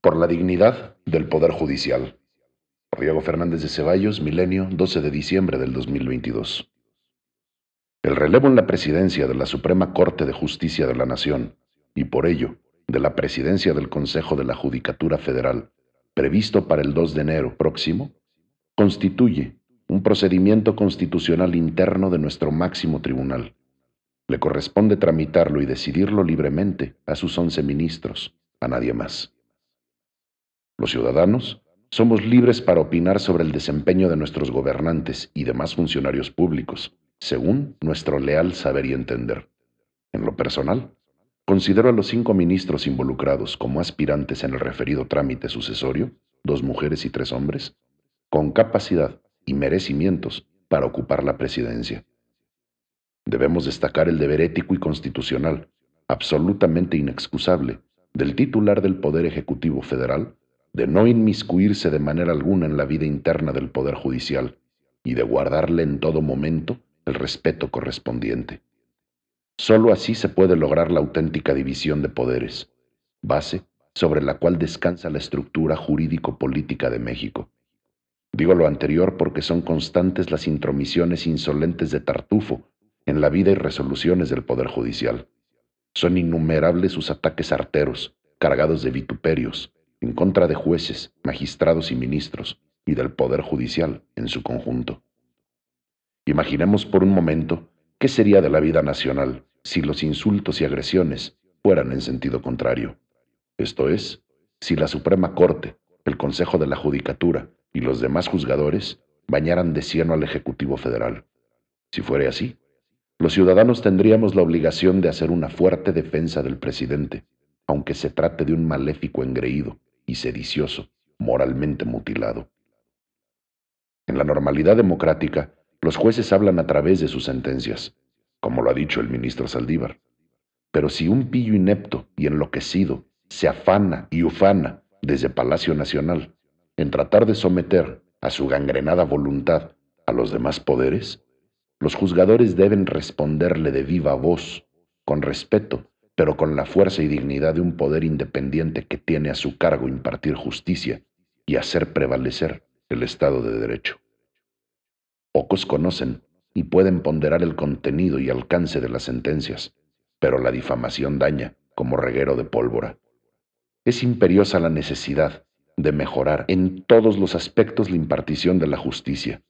por la dignidad del Poder Judicial. Diego Fernández de Ceballos, Milenio, 12 de diciembre del 2022. El relevo en la presidencia de la Suprema Corte de Justicia de la Nación, y por ello, de la presidencia del Consejo de la Judicatura Federal, previsto para el 2 de enero próximo, constituye un procedimiento constitucional interno de nuestro máximo tribunal. Le corresponde tramitarlo y decidirlo libremente a sus once ministros, a nadie más. Los ciudadanos somos libres para opinar sobre el desempeño de nuestros gobernantes y demás funcionarios públicos, según nuestro leal saber y entender. En lo personal, considero a los cinco ministros involucrados como aspirantes en el referido trámite sucesorio, dos mujeres y tres hombres, con capacidad y merecimientos para ocupar la presidencia. Debemos destacar el deber ético y constitucional, absolutamente inexcusable, del titular del Poder Ejecutivo Federal de no inmiscuirse de manera alguna en la vida interna del Poder Judicial y de guardarle en todo momento el respeto correspondiente. Solo así se puede lograr la auténtica división de poderes, base sobre la cual descansa la estructura jurídico-política de México. Digo lo anterior porque son constantes las intromisiones insolentes de Tartufo en la vida y resoluciones del Poder Judicial. Son innumerables sus ataques arteros, cargados de vituperios, en contra de jueces, magistrados y ministros, y del Poder Judicial en su conjunto. Imaginemos por un momento qué sería de la vida nacional si los insultos y agresiones fueran en sentido contrario. Esto es, si la Suprema Corte, el Consejo de la Judicatura y los demás juzgadores bañaran de cieno al Ejecutivo Federal. Si fuera así, los ciudadanos tendríamos la obligación de hacer una fuerte defensa del presidente, aunque se trate de un maléfico engreído y sedicioso, moralmente mutilado. En la normalidad democrática, los jueces hablan a través de sus sentencias, como lo ha dicho el ministro Saldívar. Pero si un pillo inepto y enloquecido se afana y ufana desde Palacio Nacional en tratar de someter a su gangrenada voluntad a los demás poderes, los juzgadores deben responderle de viva voz, con respeto pero con la fuerza y dignidad de un poder independiente que tiene a su cargo impartir justicia y hacer prevalecer el Estado de Derecho. Pocos conocen y pueden ponderar el contenido y alcance de las sentencias, pero la difamación daña como reguero de pólvora. Es imperiosa la necesidad de mejorar en todos los aspectos la impartición de la justicia,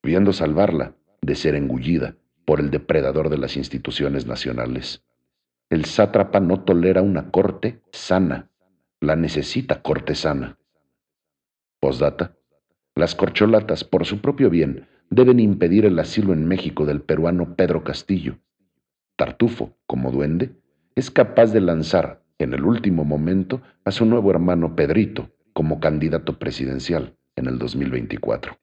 pudiendo salvarla de ser engullida por el depredador de las instituciones nacionales. El sátrapa no tolera una corte sana, la necesita cortesana. Postdata. Las corcholatas, por su propio bien, deben impedir el asilo en México del peruano Pedro Castillo. Tartufo, como duende, es capaz de lanzar, en el último momento, a su nuevo hermano Pedrito como candidato presidencial en el 2024.